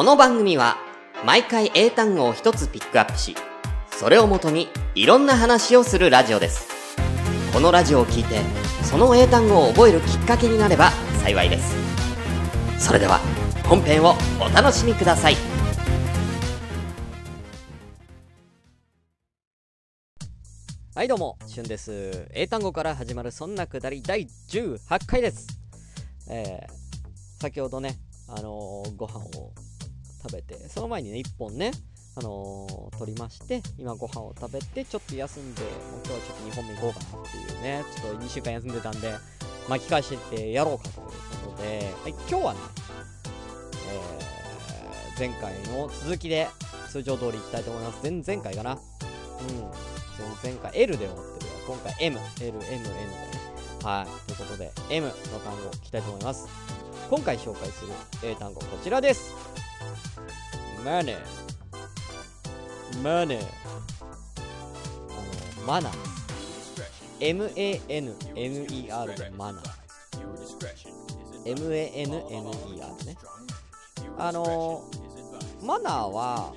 この番組は毎回英単語を一つピックアップしそれをもとにいろんな話をするラジオですこのラジオを聞いてその英単語を覚えるきっかけになれば幸いですそれでは本編をお楽しみくださいはいどうも、しゅんです。英単語から始まるそんなくだり第18回です。えー、先ほどね、あのーご飯を食べて、その前にね、1本ね、あのー取りまして、今ご飯を食べて、ちょっと休んで、もう今日はちょっと2本目行こうかなっていうね、ちょっと2週間休んでたんで、巻き返してってやろうかということで、はい、今日はね、えー、前回の続きで通常通り行きたいと思います。前々回かな。うん。前々回 L で終わってるから、今回 M、L、M、N でね。はい。ということで、M の単語を聞きたいと思います。今回紹介する英単語こちらです。マネー。マネー。あの、マナー。M-A-N-N-E-R でマナー。M-A-N-N-E-R ね。あのマナーは、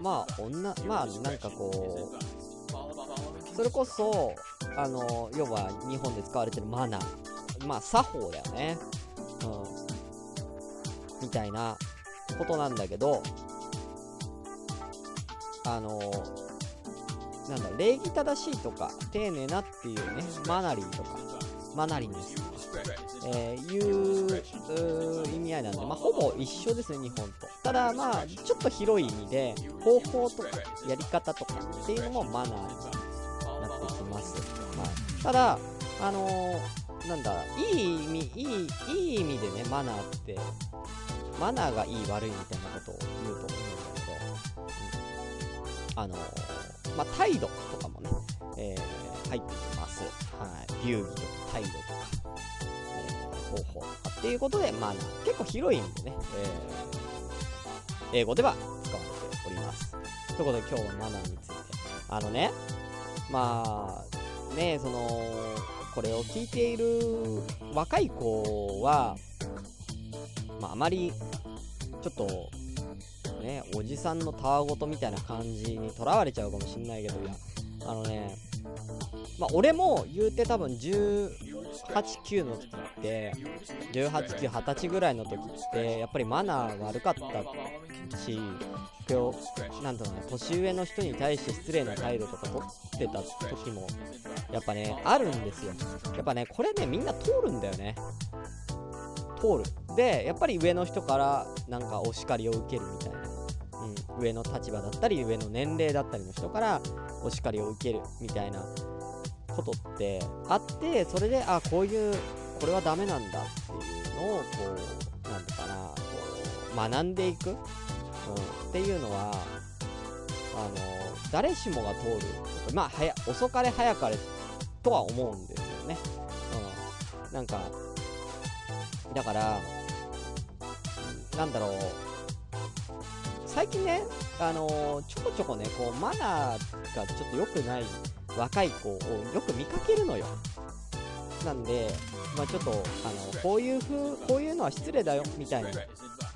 まあ、女、まあ、なんかこう、それこそ、あの要は日本で使われてるマナー。まあ、作法だよね。うん。みたいなことなんだけど、あのなんだ、礼儀正しいとか、丁寧なっていうね、マナリーとか、マナリネスとか、えーいう意味合いなんで、まあ、ほぼ一緒ですね、日本と。ただ、まあ、ちょっと広い意味で、方法とか、やり方とかっていうのもマナーになってきます。はい、ただ、あのーなんだ、いい意味、いい、いい意味でね、マナーって、マナーがいい悪いみたいなことを言うと思うんだけど、うんあのーまあ、態度とかもね、えー入ってきます。はい。流儀とか態度とか、えー方法とかっていうことで、マナー。結構広い意味でね、えー英語では使われております。ということで今日はマナーについて。あのね、まあ、ね、その、これを聞いている若い子は、まあ、あまり、ちょっと、ね、おじさんのたわごとみたいな感じにとらわれちゃうかもしんないけど、いや、あのね、まあ、俺も言うて多分18、9の時って、18、9、20歳ぐらいの時って、やっぱりマナー悪かったし、今日、なんだろうね、年上の人に対して失礼な態度とか取ってた時も、やっぱね、あるんですよ。やっぱね、これね、みんな通るんだよね。通る。で、やっぱり上の人からなんかお叱りを受けるみたいな。上の立場だったり、上の年齢だったりの人からお叱りを受けるみたいなことってあって、それで、あ、こういう、これはダメなんだっていうのを、こう、なんていうかな、こう、学んでいく、うん、っていうのは、あの、誰しもが通る、まあ、早、遅かれ早かれとは思うんですよね。うん。なんか、だから、なんだろう、最近ね、あのちょこちょこね、こう、マナーがちょっと良くない若い子をよく見かけるのよ。なんで、まあちょっと、あの、こういう風、こういうのは失礼だよ、みたいな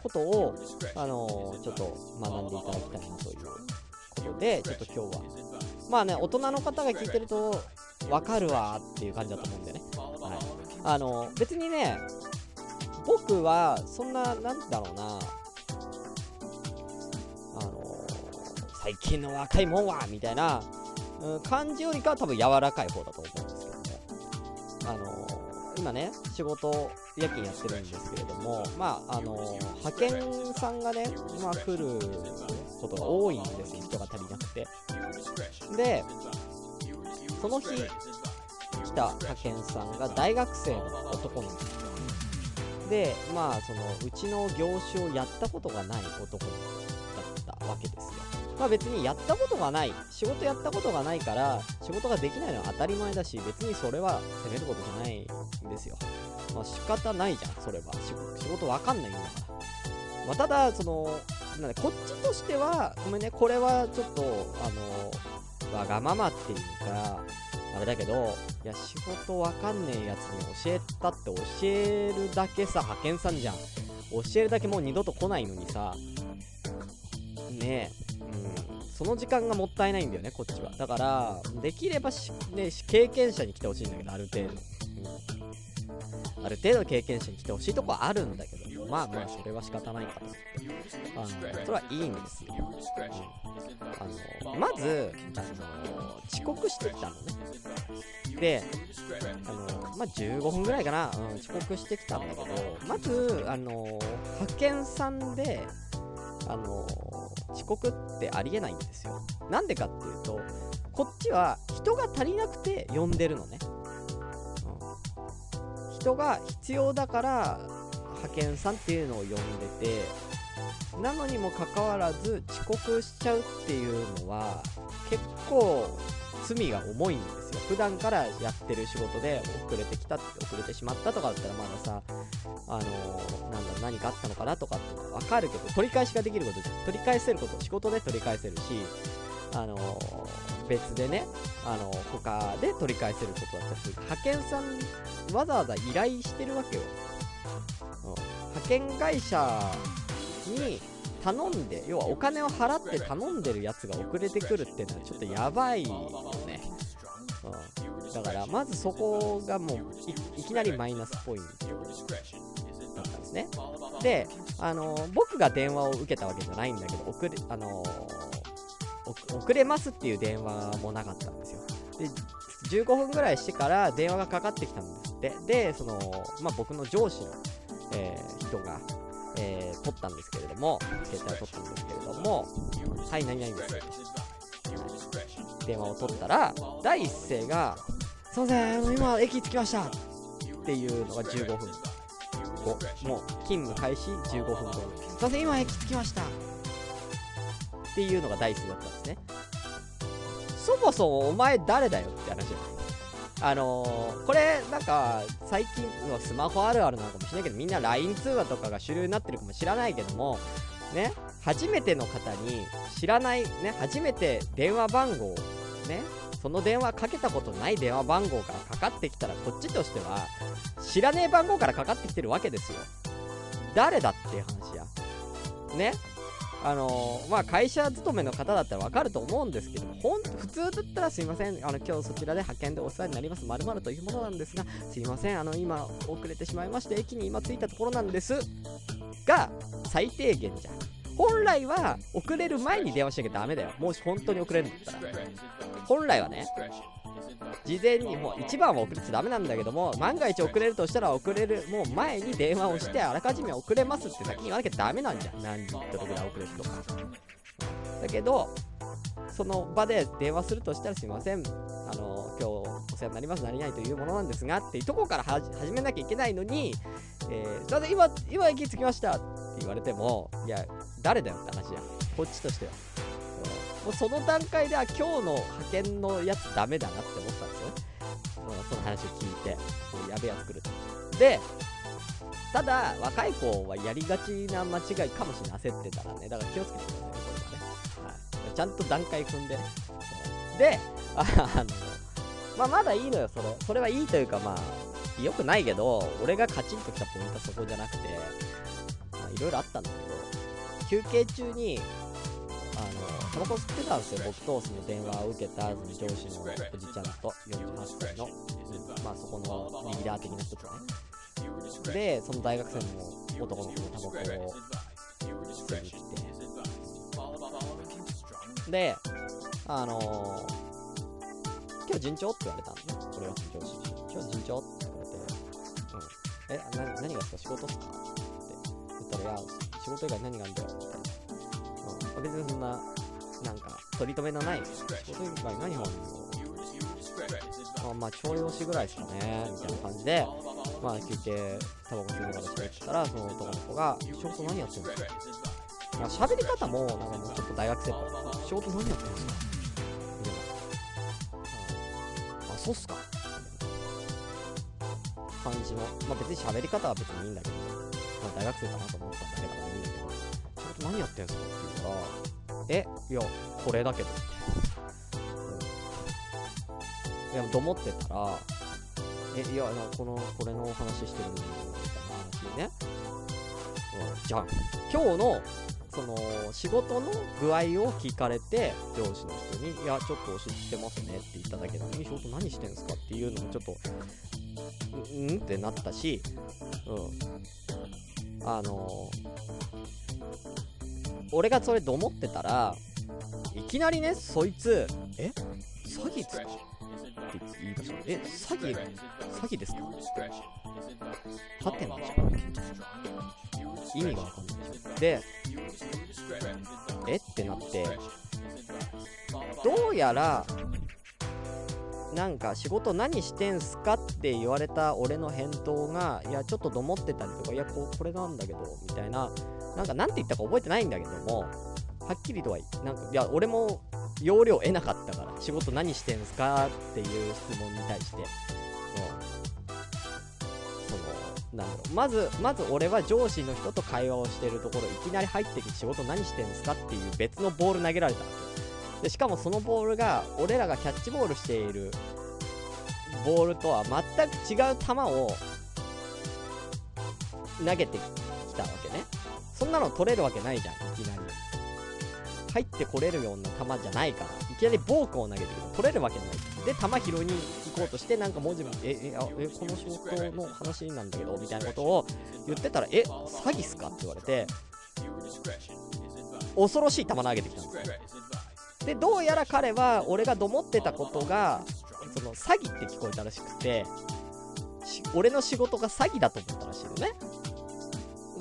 ことを、あのちょっと学んでいただきたいなということで、ちょっと今日は、まあね、大人の方が聞いてると、わかるわっていう感じだと思うんでね。はい。あの別にね、僕は、そんな、なんだろうな、最近の若いもんはみたいな、うん感じよりかは多分柔らかい方だと思うんですけども、あの今ね、仕事、夜勤やってるんですけれども、まあ、あの派遣さんがね、まあ、来ることが多いんですよ、人が足りなくて。で、その日、来た派遣さんが大学生の男の子で、まあ、その、うちの業種をやったことがない男の子だったわけですよ。まあ別にやったことがない、仕事やったことがないから、仕事ができないのは当たり前だし、別にそれは責めることじゃないんですよ。まあ仕方ないじゃん、それは。仕事わかんないんだから。まあただ、その、なんこっちとしては、ごめんね、これはちょっと、あの、わがままっていうか、あれだけど、いや、仕事わかんねえやつに教えたって教えるだけさ、派遣さんじゃん。教えるだけもう二度と来ないのにさ、ね、うん、その時間がもったいないんだよねこっちは。だからできれば、ね、経験者に来てほしいんだけどある程度、ある程度経験者に来てほしいとこはあるんだけどまあまあそれは仕方ないかなってあのそれはいいんですよ、うん、あのまずあの遅刻してきたのね。であのまあ、15分ぐらいかな、うん、遅刻してきたんだけどまずあの派遣さんであの遅刻ってありえないんですよ。なんでかっていうとこっちは人が足りなくて呼んでるのね、うん、人が必要だから派遣さんっていうのを呼んでてなのにもかかわらず遅刻しちゃうっていうのは結構罪が重いんですよ。普段からやってる仕事で遅れてきた遅れてしまったとかだったらまださあのー、なんだ何かあったのかなとかって分かるけど取り返しができることじゃ取り返せること仕事で取り返せるしあのー、別でね、あのー、他で取り返せることだったり派遣さんわざわざ依頼してるわけよ、うん、派遣会社に頼んで要はお金を払って頼んでるやつが遅れてくるっていうのはちょっとやばい、だからまずそこがもういきなりマイナスポイントだったんですね。で、あのー、僕が電話を受けたわけじゃないんだけど遅れ,、あのー、遅れますっていう電話もなかったんですよ。で15分ぐらいしてから電話がかかってきたんですって。でその、まあ、僕の上司の、えー、人がえー、撮ったんですけれども、携帯を撮ったんですけれども、はい、何々です電話を取ったら、第一声が、すいません、今、駅着きましたっていうのが15分後、もう勤務開始15分後すいません、今、駅着きましたっていうのが第一声だったんですね。そもそもお前誰だよって話じゃない。あのー、これなんか最近のスマホあるあるなのかもしれないけどみんな LINE 通話とかが主流になってるかもしれないけどもね初めての方に知らないね初めて電話番号ね。その電話かけたことない電話番号からかかってきたらこっちとしては知らねえ番号からかかってきてるわけですよ。誰だっていう話や。ね。あのー、まあ、会社勤めの方だったらわかると思うんですけども、ほん普通だったらすいません、あの今日そちらで派遣でお世話になります、まるというものなんですが、すいません、あの今遅れてしまいまして、駅に今着いたところなんです。が、最低限じゃ。ん。本来は遅れる前に電話しなきゃダメだよ。もし本当に遅れるんだったら。本来はね、事前にもう1番は遅れちゃダメなんだけども万が一遅れるとしたら遅れるもう前に電話をしてあらかじめ遅れますって先に言わなきゃダメなんじゃん何時どれぐらい遅れるとかだけどその場で電話するとしたらすいませんあの今日世話になります何々というものなんですがっていうとこから始めなきゃいけないのに、えー、すいません今今駅着きましたって言われてもいや誰だよって話やこっちとしてはもうその段階では今日の派遣のやつダメだなって思ったんですよね。その話を聞いて、もうやべえやつ来ると。で、ただ、若い子はやりがちな間違いかもしれない。焦ってたらね。だから気をつけてくださいね、これはね。はい。ちゃんと段階踏んでね。で、あの、まあ、まだいいのよ、それ。それはいいというか、まあ、良くないけど、俺がカチンときたポイントはそこじゃなくて、まあ、いろいろあったんだけど、休憩中に、あの、タバコ吸ってたんですよ、僕とその電話を受けたその上司のおじちゃんと48歳の、まあそこのリーダー的な人とね。で、その大学生の男の子のタバコを吸いに来て、で、あのー、順調って言われたんね。これは上司に。今日順調って言われて、うん。え、な何がですか仕事っすかって言ったら、いや、仕事以外何があるんだよ、みたいな。うん。別にそんな、なんか、取り留めのない仕事以外何本あまあ、調用しぐらいですかね、みたいな感じで、まあ、休憩、タバコ吸いながら喋ってたら、その男の子が、仕事何やってるんですかまあ、喋り方も、なんかもうちょっと大学生っぽい。仕事何やってるんですかそうっすか。感じの、まあ別に喋り方は別にいいんだけど、まあ大学生かなと思っただけだからいいんだけど、仕事何やってんすかって言うから、えいやこれだけどいやと思ってたらえいやこのこれのお話してるみたいな話ね、うん、じゃん。今日のその仕事の具合を聞かれて上司の人に「いやちょっと教えてますね」って言っただけなのに仕事何してんすか？っていうのもちょっとうんってなったしうんあの俺がそれと思ってたらいきなりねそいつ「え詐欺っすか?」って言い出したえ詐欺詐欺ですかはてなじゃん意味がわかんないでしょでえ？ってなって。どうやらなんか仕事何してんすかって言われた俺の返答がいやちょっとどもってたりとかいやここれなんだけどみたいななんかなんて言ったか覚えてないんだけどもはっきりとはなんかいや俺も要領得なかったから仕事何してんすかっていう質問に対して、うん、なんだろう。まずまず俺は上司の人と会話をしてるところいきなり入ってきて仕事何してんすかっていう別のボール投げられたわけでしかもそのボールが俺らがキャッチボールしているボールとは全く違う球を投げてきたわけね。そんなの取れるわけないじゃんいきなり。入ってこれるような球じゃないからいきなりボークを投げてくる。取れるわけない。で球拾いにこうとしてなんか文字もええあえこの仕事の話なんだけどみたいなことを言ってたらえ詐欺っすかって言われて恐ろしい球投げてきたんですよ。でどうやら彼は俺がどもってたことがその詐欺って聞こえたらしくて俺の仕事が詐欺だと思ったらしいのね。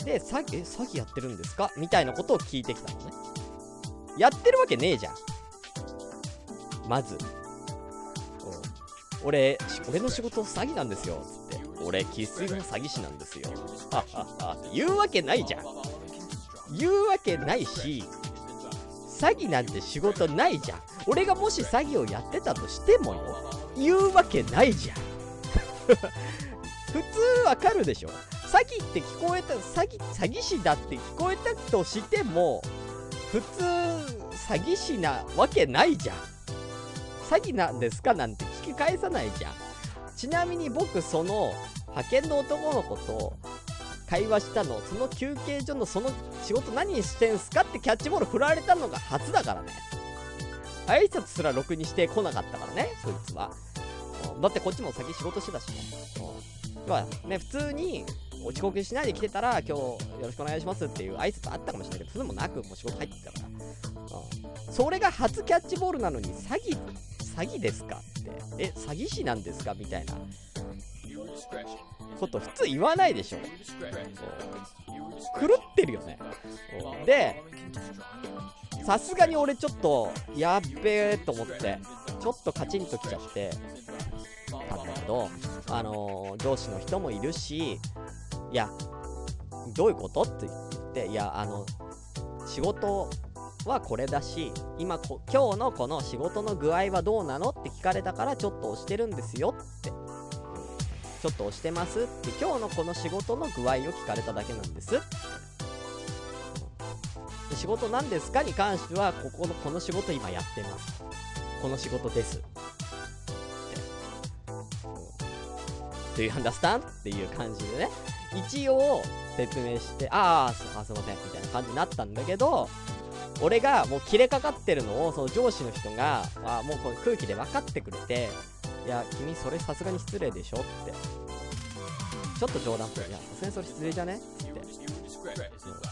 で詐欺え詐欺やってるんですか？みたいなことを聞いてきたのね。やってるわけねえじゃん。まず。俺俺の仕事詐欺なんですよつって。俺生粋の詐欺師なんですよ。ははは言うわけないじゃん。言うわけないし詐欺なんて仕事ないじゃん。俺がもし詐欺をやってたとしてもよ言うわけないじゃん。普通わかるでしょ。詐欺って聞こえた詐欺詐欺師だって聞こえたとしても普通詐欺師なわけないじゃん。詐欺なんですかなんて返さないじゃん。ちなみに僕その派遣の男の子と会話したのその休憩所のその仕事何してんすかってキャッチボール振られたのが初だからね。挨拶すらろくにしてこなかったからねそいつは。だってこっちも先仕事してたしね。要はね普通に遅刻しないで来てたら今日よろしくお願いしますっていう挨拶あったかもしれないけどそれもなくもう仕事入ってたから、それが初キャッチボールなのに詐欺詐欺ですかって。え詐欺師なんですかみたいな。こと普通言わないでしょ。狂ってるよね。でさすがに俺ちょっとやっべえと思ってちょっとカチンときちゃってたんだけどあのー、上司の人もいるしいやどういうこと？って言っていやあの仕事はこれだし今こ今日のこの仕事の具合はどうなのって聞かれたからちょっと押してるんですよって。ちょっと押してますって今日のこの仕事の具合を聞かれただけなんです。仕事何ですかに関してはここのこの仕事今やってます。この仕事です。って「Do you understand?」っていう感じでね。一応説明して「ああすいません」みたいな感じになったんだけど俺がもう切れかかってるのをその上司の人があもうこの空気で分かってくれていや君それさすがに失礼でしょって。ちょっと冗談っぽい。いやさすがにそれ失礼じゃね？って。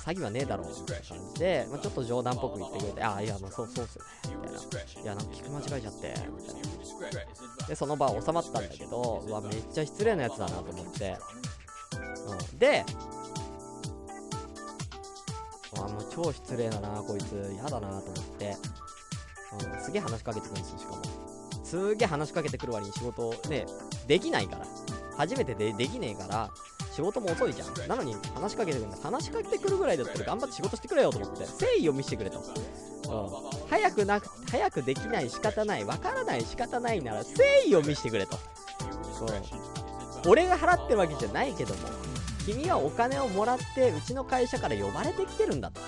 詐欺はねえだろうみたいな感じで、まあ、ちょっと冗談っぽく言ってくれてああいやまあそうそうっすよね。みたいな。いやなんか聞く間違えちゃってみたいな。でその場は収まったんだけどうわめっちゃ失礼なやつだなと思って、うん、であもう超失礼だなこいつ。嫌だなと思って、うん、すげえ話しかけてくるんですよしかも。すげえ話しかけてくる割に仕事ねできないから。初めてでできねえから仕事も遅いじゃん。なのに話しかけてくるんだ。話しかけてくるぐらいだったら頑張って仕事してくれよと思って。誠意を見せてくれと、うん、早くなく早くできない仕方ない。わからない仕方ないなら誠意を見せてくれと、う、俺が払ってるわけじゃないけども。君はお金をもらってうちの会社から呼ばれてきてるんだと。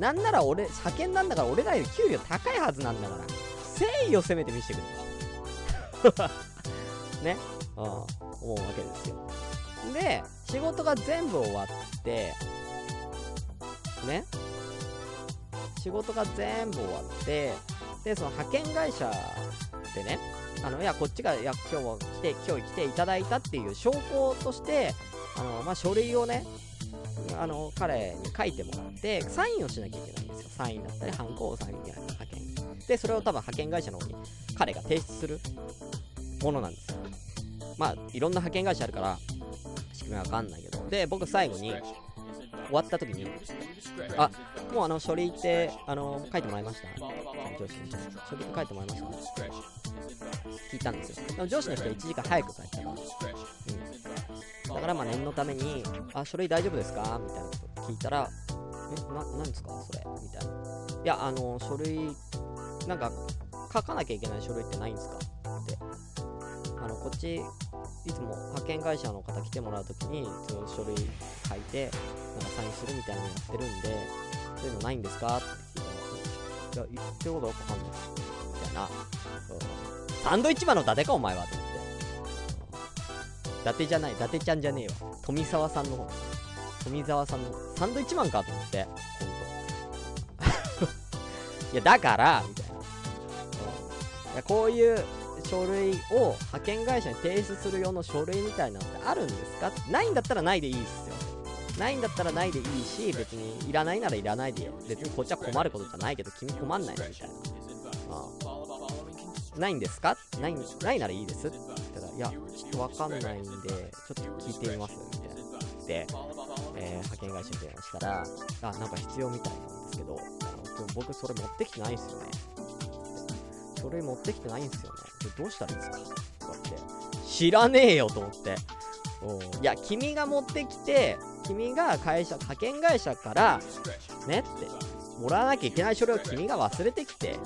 なんなら俺派遣なんだから俺らより給料高いはずなんだから。誠意をせめて見せてくれと。ね。うん、思うわけですよ。で、仕事が全部終わって、ね。仕事が全部終わってでその派遣会社でねあのいやこっちがいや今日は来て今日来ていただいたっていう証拠としてあの、まあ、書類をねあの彼に書いてもらってサインをしなきゃいけないんですよ。サインだったりハンコをサインに派遣でそれを多分派遣会社の方に彼が提出するものなんですよ。まあいろんな派遣会社あるから仕組みわかんないけど。で僕最後に終わった時にあもうあの書類ってあの書いてもらいました？上司に。書類って書いてもらいました？聞いたんですよ。でも上司の人は1時間早く帰ったから、うん、だからまあ念のためにあ書類大丈夫ですか？みたいなこと聞いたらえな何ですか？それ。みたいな。いやあの書類なんか書かなきゃいけない書類ってないんですか？って。あのこっちいつも派遣会社の方来てもらうときにその書類書いてなんかサインするみたいなのやってるんでそういうのないんですか？って聞いたらいや言ってことはわかんないみたいな、う。ん、サンドイッチマンの伊達かお前は。と思って。伊達じゃない伊達ちゃんじゃねえわ。富澤さんの方。富澤さんのサンドイッチマンかと思って。本当 いやだからみたいな、う。ん、いやこういう書類を派遣会社に提出する用の書類みたいなのってあるんですか？ないんだったらないでいいっす。ないんだったらないでいいし別にいらないならいらないでよ。別にこっちは困ることじゃないけど君困んないのみたいな。あないんですか？ないないならいいです。って言ったらいやちょっとわかんないんでちょっと聞いてみます。みたいな。で、えー、派遣会社に電話したらあなんか必要みたいなんですけど僕それ持ってきてないんすよね。書類持ってきてないんすよね。どうしたらいいですか？って、知らねえよと思って。いや、君が持ってきて、君が会社、派遣会社から、ねって、もらわなきゃいけない書類を君が忘れてきて、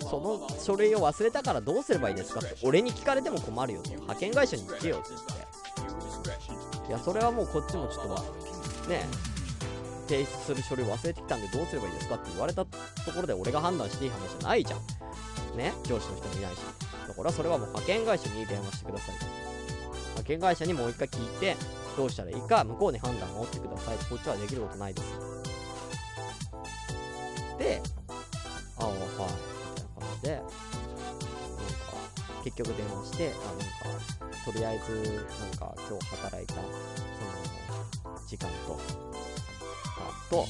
その書類を忘れたからどうすればいいですかって俺に聞かれても困るよと派遣会社に行けよって言って。いやそれはもうこっちもちょっとね提出する書類忘れてきたんでどうすればいいですかって言われたところで俺が判断していい話じゃないじゃん。ね、上司の人もいないし。だからそれはもう派遣会社に電話してください。派遣会社にもう一回聞いて、どうしたらいいか、向こうに判断を持ってください。こっちはできることないです。で、ああ、はい。みたいな感じで、なんか、結局電話して、あ、なんか、とりあえず、なんか、今日働いた、その、時間と、あと、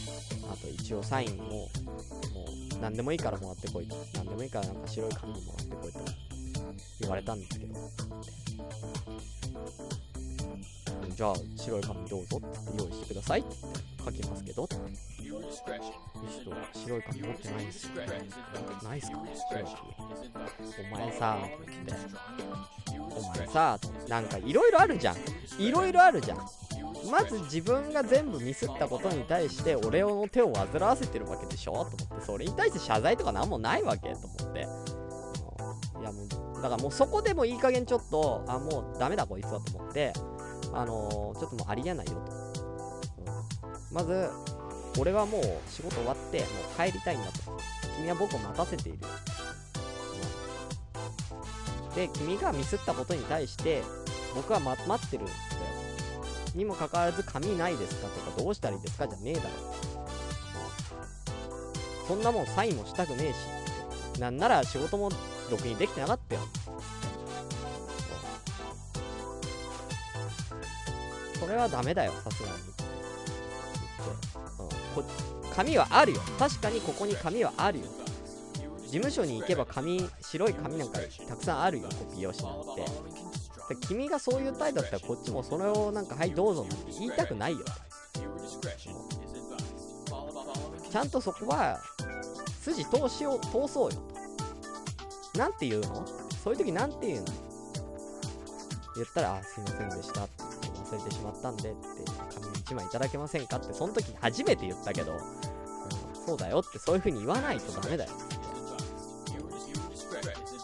あと一応サインを、もう、何でもいいからもらってこいと。何でもいいからなんか白い紙もらってこいと言われたんですけど、じゃあ白い紙どうぞって用意してください。って書きますけど、ってちょっと白い紙持ってないんですよ、ないっすか？白い紙。お前さ、って。お前さ、なんかいろいろあるじゃん。いろいろあるじゃん。まず自分が全部ミスったことに対して俺の手を煩わせてるわけでしょ？と思って。それに対して謝罪とか何もないわけ？と思って。いやもうだからもうそこでもいい加減ちょっとあもうダメだこいつは。と思って。あのー、ちょっともうありえないよと、うん、まず俺はもう仕事終わってもう帰りたいんだと君は僕を待たせている、うん、で君がミスったことに対して僕は、待ってるんだよにもかかわらず紙ないですかとかどうしたらいいですかじゃねえだろ。そんなもんサインもしたくねえし。なんなら仕事もろくにできてなかったよ。れはダメだよ、さすがに。うん、こ紙はあるよ。確かにここに紙はあるよ。事務所に行けば紙、白い紙なんかたくさんあるよ、コピー用紙なんて。君がそういう態度だったらこっちもそれをなんかはいどうぞなんて言いたくないよちゃんとそこは筋通しを通そうよなんて言うの？そういう時なんて言うの？言ったら、あ、すいませんでしたって忘れてしまったんでって、紙1枚いただけませんかって、その時初めて言ったけど、うん、そうだよってそういう風に言わないとダメだよって。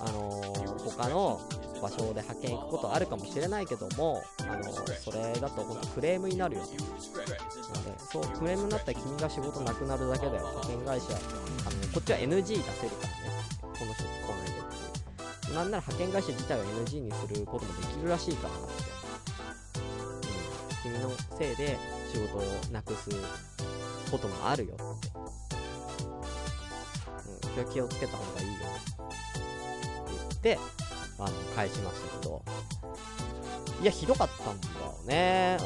あのー、他の場所で派遣行くことあるかもしれないけども、あのそれだと本当クレームになるよなので、そう、クレームになったら君が仕事なくなるだけだよ。派遣会社、あのこっちは NG 出せるからね。この人とこの人っていう。なんなら派遣会社自体を NG にすることもできるらしいからな。君のせいで仕事をなくすこともあるよって、うん、それ気をつけた方がいいよって言ってあの返しましたけど。いやひどかったんだよね。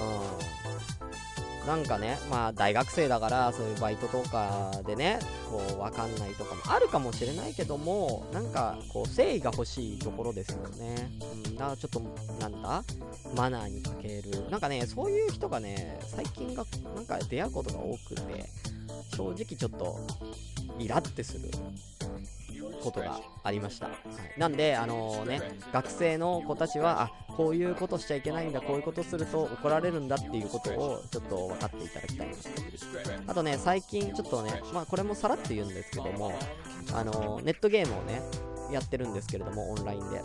うん。なんかね、まあ大学生だからそういうバイトとかでね、こうわかんないとかもあるかもしれないけども、なんかこう誠意が欲しいところですよね。うん、だからちょっと、なんだ？マナーに欠ける。なんかね、そういう人がね、最近がなんか出会うことが多くて、正直ちょっとイラってすることがありました。はい、なんで、あのー、ね、学生の子たちは、あこういうことしちゃいけないんだ、こういうことすると怒られるんだっていうことをちょっと分かっていただきたいなあとね、最近ちょっとね、まあこれもさらって言うんですけども、あのー、ネットゲームをね、やってるんですけれども、オンラインで。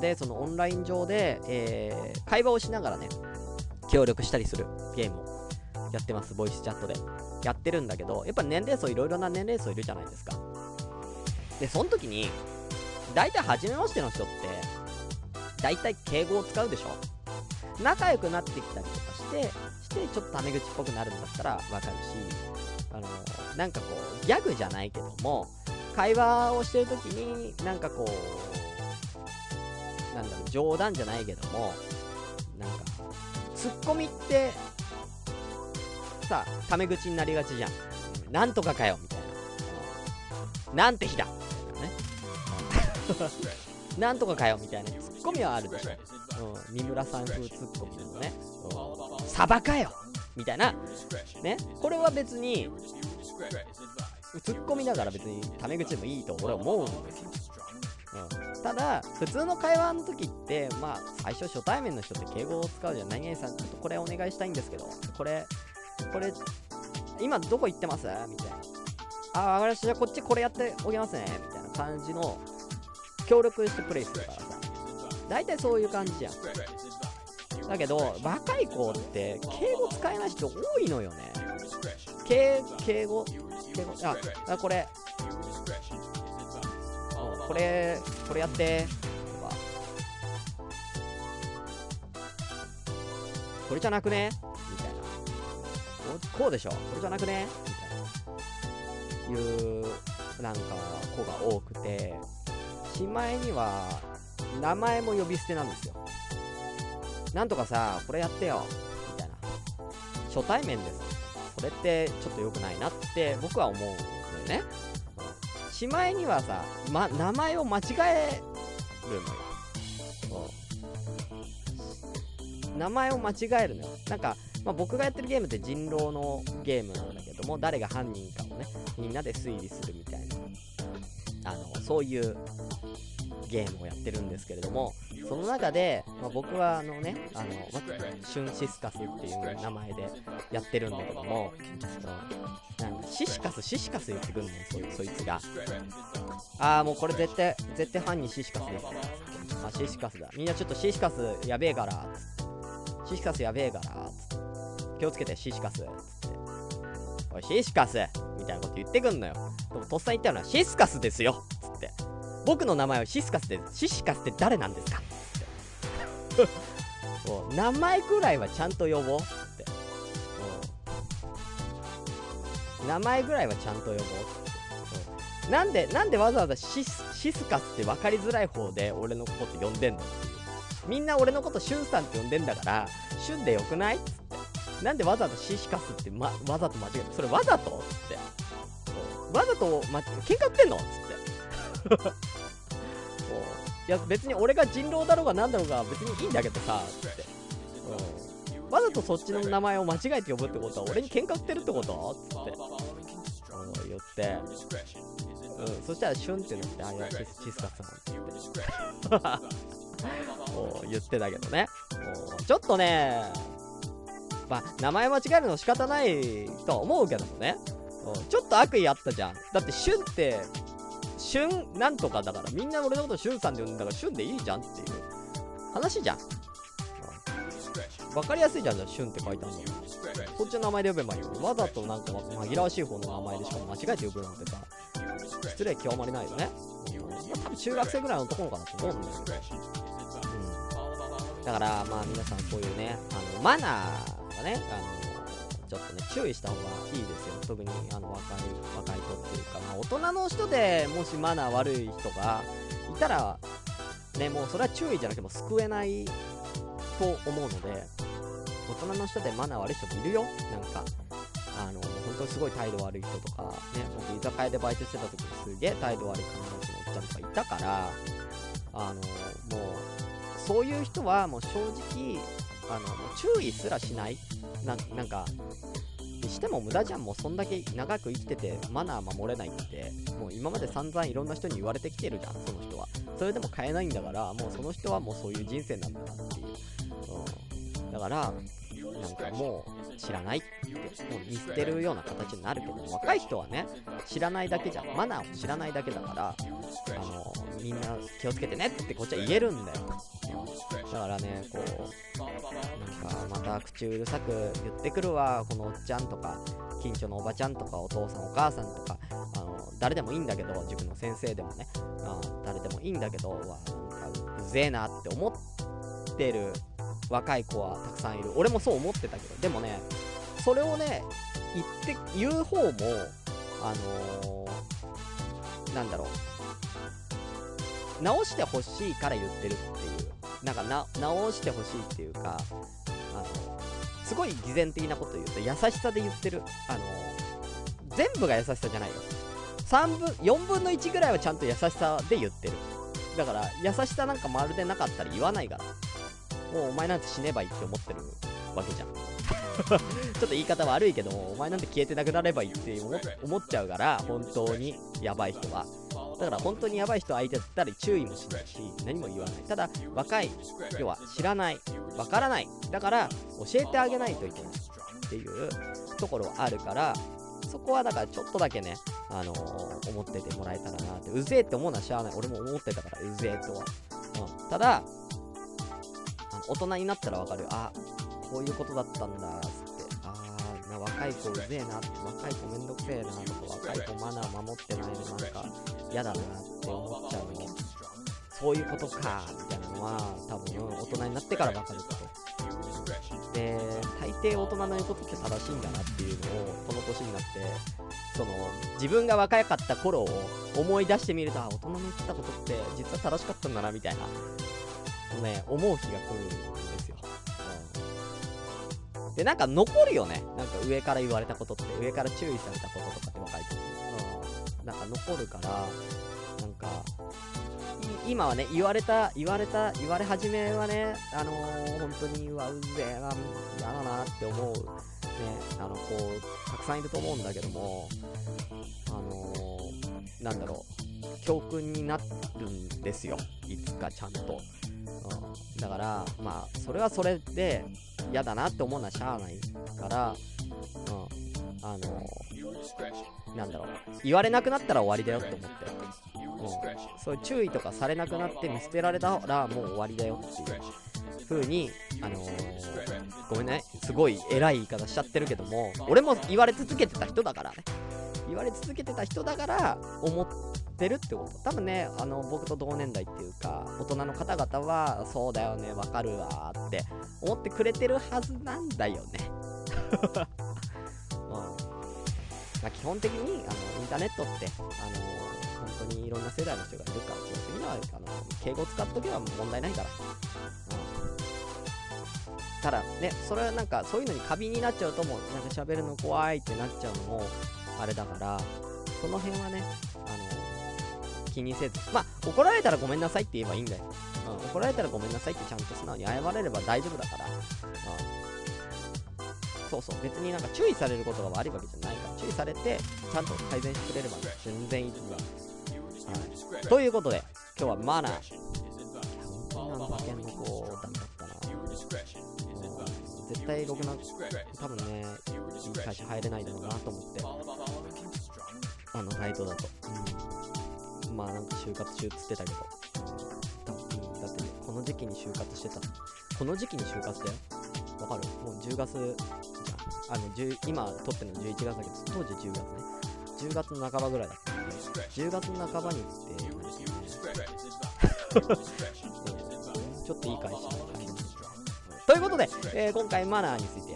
で、そのオンライン上で、えー、会話をしながらね、協力したりするゲームをやってます、ボイスチャットで。やってるんだけど、やっぱ年齢層、いろいろな年齢層いるじゃないですか。で、その時に、大体初めましての人って、大体敬語を使うでしょ仲良くなってきたりとかして、してちょっとタメ口っぽくなるんだったらわかるし、あのなんかこう、ギャグじゃないけども、会話をしてる時に、なんかこう、なんだろう、冗談じゃないけども、なんか、ツッコミって、さ、タメ口になりがちじゃん。なんとかかよ、みたいな。なんて日だ なんとかかよみたいなツッコミはあるでしょ。うん、三村さん風ツッコミでもね。うん、サバかよみたいな。ね。これは別に、ツッコミだから別にタメ口でもいいと俺は思うんですよ。ただ、普通の会話の時って、まあ、最初初対面の人って敬語を使うじゃん。何々さん、ちょっとこれお願いしたいんですけど、これ、これ、今どこ行ってます？みたいな。あ、わかりました。じゃあこっちこれやっておきますね。みたいな感じの協力してプレイするからさ大体そういう感じじゃんだけど若い子って敬語使えない人多いのよね敬敬語敬語ああこれこれこれやってとかこれじゃなくね？みたいなこうでしょこれじゃなくね？みたいないうなんか子が多くてしまいには、名前も呼び捨てなんですよ。なんとかさ、これやってよ。みたいな。初対面です。それってちょっと良くないなって僕は思うんだよね。しまいにはさ、ま、名前を間違えるのよ。名前を間違えるのよ。なんか、まあ、僕がやってるゲームって人狼のゲームなんだけども、誰が犯人かをね、みんなで推理するみたいな、あの、そういうゲームをやってるんですけれども、その中で、まあ、僕はあのね、あの、まあ、シュンシスカスっていう名前でやってるんだけども、なんかシシカス、シシカス言ってくんねん、そそいつが。あーもうこれ絶対、絶対犯人シシカスです。あ、シシカスだ。みんなちょっとシシカスやべえから、シシカスやべえから、気をつけて、シシカス、つって。おい、シシカスみたいなこと言ってくんのよ。でも、とっさに言ったのは、シスカスですよつって。僕の名前はシスカスです。シシカスって誰なんですか名前くらいはちゃんと呼ぼうって。うん名前ぐらいはちゃんと呼ぼうって。なんで、なんでわざわざシスシスカスって分かりづらい方で俺のこと呼んでんのっていう。みんな俺のことシュンさんって呼んでんだから、シュンでよくないって。なんでわざわざシシカスって、ま、わざと間違えて、それわざとって。わざと、ま、喧嘩売ってんの？つって。いや別に俺が人狼だろうが何だろうが別にいいんだけどさつって、うん、わざとそっちの名前を間違えて呼ぶってことは俺に喧嘩売ってるってこと？つって、うん、言って、うん、そしたらシュンってなってあいやシスカさんって。言って言ってたけどね。ちょっとねまあ名前間違えるの仕方ないとは思うけどもね。ちょっと悪意あったじゃん。だってシュンって旬なんとかだから、みんな俺のこと旬さんで呼んだから旬でいいじゃんっていう話じゃん。わかりやすいじゃん、じゃあ旬って書いてあるの。こっちの名前で呼べばいいよ。わざとなんか紛らわしい方の名前でしかも間違えて呼ぶなんてさ、失礼極まりないよね。まあ、多分中学生ぐらいの男の子だと思うんだけど。うん。だから、まあ皆さんこういうね、あの、マナーがね、あの、ちょっとね注意した方がいいですよ。特にあの若い若い子っていうか、まあ、大人の人でもしマナー悪い人がいたらねもうそれは注意じゃなくても救えないと思うので大人の人でマナー悪い人もいるよ。なんかあの本当にすごい態度悪い人とかね僕居酒屋でバイトしてた時にすげえ態度悪い金持ちのおっちゃんとかいたからあのもうそういう人はもう正直あの注意すらしない。ななんかにしても無駄じゃん。もうそんだけ長く生きててマナー守れないってもう今まで散々いろんな人に言われてきてるじゃんその人は。それでも変えないんだからもうその人はもうそういう人生なんだなっていう、うん、だからなんかもう知らないってもう見捨てるような形になるけど若い人はね知らないだけじゃん。マナーを知らないだけだからあのみんな気をつけてねってこっちは言えるんだよ。だからねこうなんかまた口うるさく言ってくるわこのおっちゃんとか近所のおばちゃんとかお父さんお母さんとかあの誰でもいいんだけど塾の先生でもねあ誰でもいいんだけどわなんかうぜえなって思ってる若い子はたくさんいる。俺もそう思ってたけどでもねそれをね言って言う方もあのー、なんだろう。直してほしいから言ってるっていうなんかな直してほしいっていうかあのすごい偽善的なこと言うと優しさで言ってる。あの全部が優しさじゃないよ。3分4分の1ぐらいはちゃんと優しさで言ってる。だから優しさなんかまるでなかったら言わないから。もうお前なんて死ねばいいって思ってるわけじゃん。ちょっと言い方悪いけどもお前なんて消えてなくなればいいって思っちゃうから本当に。やばい人は。だから本当にやばい人相手だったら注意もしないし何も言わない。ただ若い要は知らないわからない。だから教えてあげないといけないっていうところはあるからそこはだからちょっとだけね、あのー、思っててもらえたらなって。うぜえって思うのはしゃあない。俺も思ってたからうぜえとは、うん、ただあの大人になったらわかる。あこういうことだったんだ。若い子うぜえなって若い子めんどくせえなとか若い子マナー守ってないのなんか嫌だなって思っちゃうのそういうことかみたいなのは多分大人になってから分かること。で大抵大人の言うことって正しいんだなっていうのをこの年になってその自分が若かった頃を思い出してみるとあ大人の言ってたことって実は正しかったんだなみたいなね思う日が来る。でなんか残るよね。なんか上から言われたことって上から注意されたこととかって若い時。なんか残るからなんか今はね言われた言われた言われ始めはねあのー、本当にうわうぜえな嫌だなって思う。ねあのこうたくさんいると思うんだけどもあのー、なんだろう。教訓になるんですよ。いつかちゃんと、うん、だからまあそれはそれで嫌だなって思うのはしゃあないから、うん、あのーなんだろう、言われなくなったら終わりだよって思って。うん、そういう注意とかされなくなって見捨てられたらもう終わりだよっていう風に、あのー、ごめんね、すごい偉い言い方しちゃってるけども、俺も言われ続けてた人だからね。言われ続けてた人だから思ってるってこと。多分ね、あの、僕と同年代っていうか、大人の方々は、そうだよね、わかるわって思ってくれてるはずなんだよね。まあ、基本的にあのインターネットって、あの本当にいろんな世代の人がいるから基本的にはあの敬語使っとけば問題ないから、ただねそれはなんかそういうのに過敏になっちゃうともうなんか喋るの怖いってなっちゃうのもあれだからその辺はね、あの気にせずまあ怒られたらごめんなさいって言えばいいんだよ、うん、怒られたらごめんなさいってちゃんと素直に謝れれば大丈夫だから、うんそうそう、別になんか注意されることが悪いわけじゃないから、注意されて、ちゃんと改善してくれれば全然いいといます。はい。ということで、今日はマナー。本当にあの馬券の子、ダメだったな。絶対ろくな、多分ね、いい会社入れないだろうなと思って。あの、ライトだと。うん。まあなんか就活中っつってたけど。多分、だって、ね、この時期に就活してた。この時期に就活だよ。わかる？もう10月じゃあの今撮ってるの11月だけど当時10月ね10月の半ばぐらいだった10月の半ばに行って ちょっといい会社ということで、えー、今回マナーについて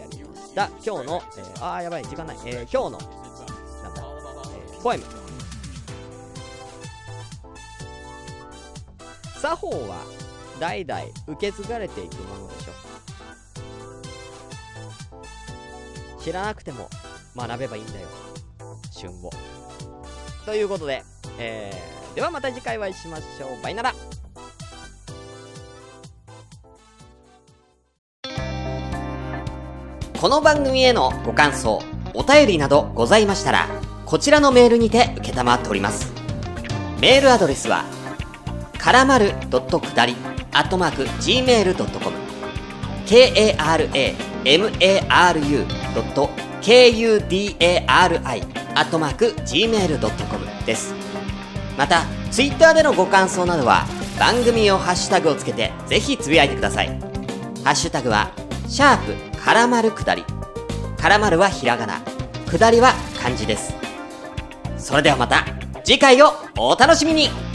した今日の、えー、あーやばい時間ない、えー、今日のなんだ、えー、ポエム。作法は代々受け継がれていくものでしょう。知らなくても学べばいいんだよ。旬を。ということで、えー、ではまた次回お会いしましょう。バイナラ。この番組へのご感想お便りなどございましたらこちらのメールにて承っております。メールアドレスはからまるくだりアットマーク gmail.com k-a-r-a-m-a-r-u.kudari アットマーク gmail.com です。またツイッターでのご感想などは番組をハッシュタグをつけてぜひつぶやいてください。ハッシュタグはシャープからまるくだり。からまるはひらがな。くだりは漢字です。それではまた次回をお楽しみに。